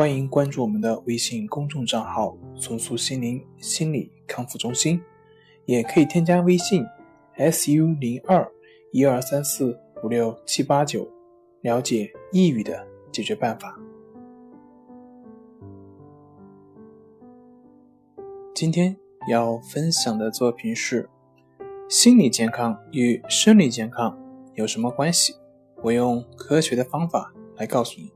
欢迎关注我们的微信公众账号“重塑心灵心理康复中心”，也可以添加微信 “su 零二一二三四五六七八九”，了解抑郁的解决办法。今天要分享的作品是：心理健康与生理健康有什么关系？我用科学的方法来告诉你。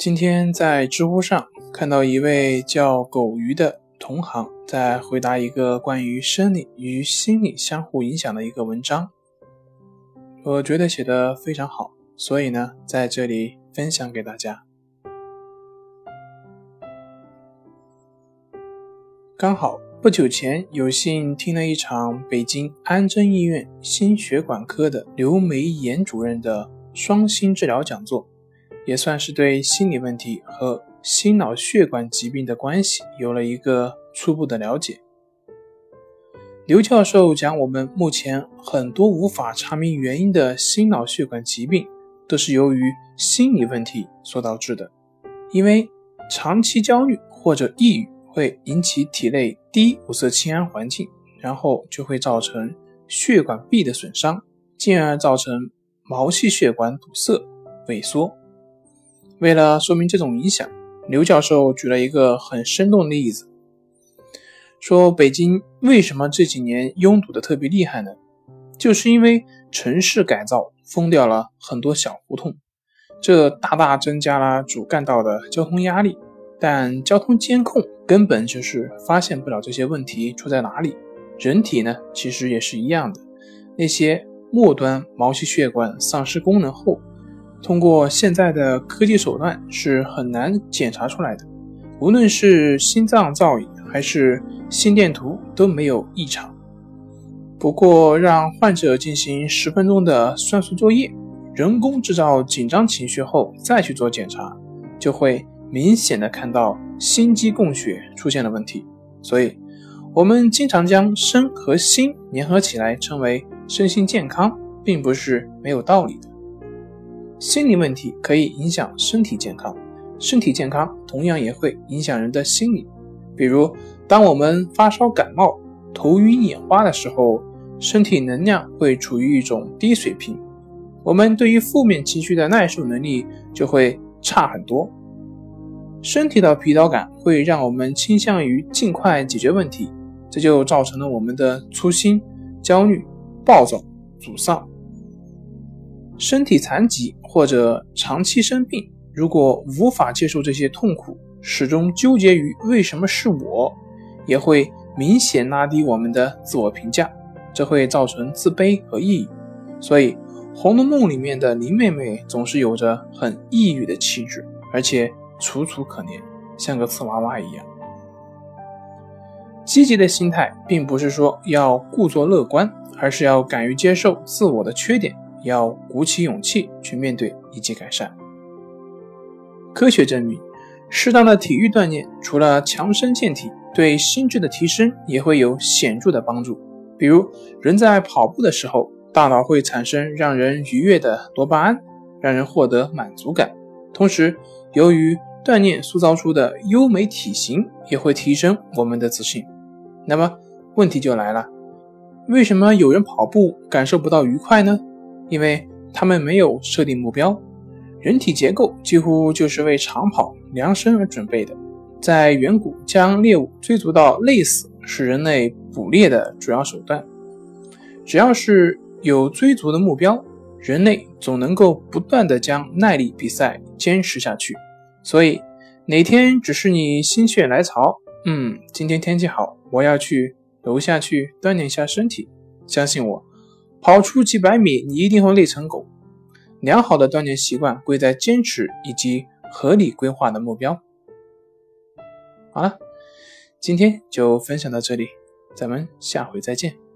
今天在知乎上看到一位叫狗鱼的同行在回答一个关于生理与心理相互影响的一个文章，我觉得写的非常好，所以呢在这里分享给大家。刚好不久前有幸听了一场北京安贞医院心血管科的刘梅岩主任的双心治疗讲座。也算是对心理问题和心脑血管疾病的关系有了一个初步的了解。刘教授讲，我们目前很多无法查明原因的心脑血管疾病，都是由于心理问题所导致的。因为长期焦虑或者抑郁会引起体内低五色氢胺环境，然后就会造成血管壁的损伤，进而造成毛细血管堵塞、萎缩。为了说明这种影响，刘教授举了一个很生动的例子，说北京为什么这几年拥堵的特别厉害呢？就是因为城市改造封掉了很多小胡同，这大大增加了主干道的交通压力。但交通监控根本就是发现不了这些问题出在哪里。人体呢，其实也是一样的，那些末端毛细血管丧失功能后。通过现在的科技手段是很难检查出来的，无论是心脏造影还是心电图都没有异常。不过，让患者进行十分钟的算术作业，人工制造紧张情绪后再去做检查，就会明显的看到心肌供血出现了问题。所以，我们经常将身和心联合起来称为身心健康，并不是没有道理的。心理问题可以影响身体健康，身体健康同样也会影响人的心理。比如，当我们发烧感冒、头晕眼花的时候，身体能量会处于一种低水平，我们对于负面情绪的耐受能力就会差很多。身体的疲劳感会让我们倾向于尽快解决问题，这就造成了我们的粗心、焦虑、暴躁、沮丧。身体残疾或者长期生病，如果无法接受这些痛苦，始终纠结于为什么是我，也会明显拉低我们的自我评价，这会造成自卑和抑郁。所以，《红楼梦》里面的林妹妹总是有着很抑郁的气质，而且楚楚可怜，像个瓷娃娃一样。积极的心态，并不是说要故作乐观，而是要敢于接受自我的缺点。要鼓起勇气去面对以及改善。科学证明，适当的体育锻炼除了强身健体，对心智的提升也会有显著的帮助。比如，人在跑步的时候，大脑会产生让人愉悦的多巴胺，让人获得满足感。同时，由于锻炼塑造出的优美体型，也会提升我们的自信。那么，问题就来了：为什么有人跑步感受不到愉快呢？因为他们没有设定目标，人体结构几乎就是为长跑量身而准备的。在远古，将猎物追逐到累死是人类捕猎的主要手段。只要是有追逐的目标，人类总能够不断的将耐力比赛坚持下去。所以，哪天只是你心血来潮，嗯，今天天气好，我要去楼下去锻炼一下身体，相信我。跑出几百米，你一定会累成狗。良好的锻炼习惯贵在坚持以及合理规划的目标。好了，今天就分享到这里，咱们下回再见。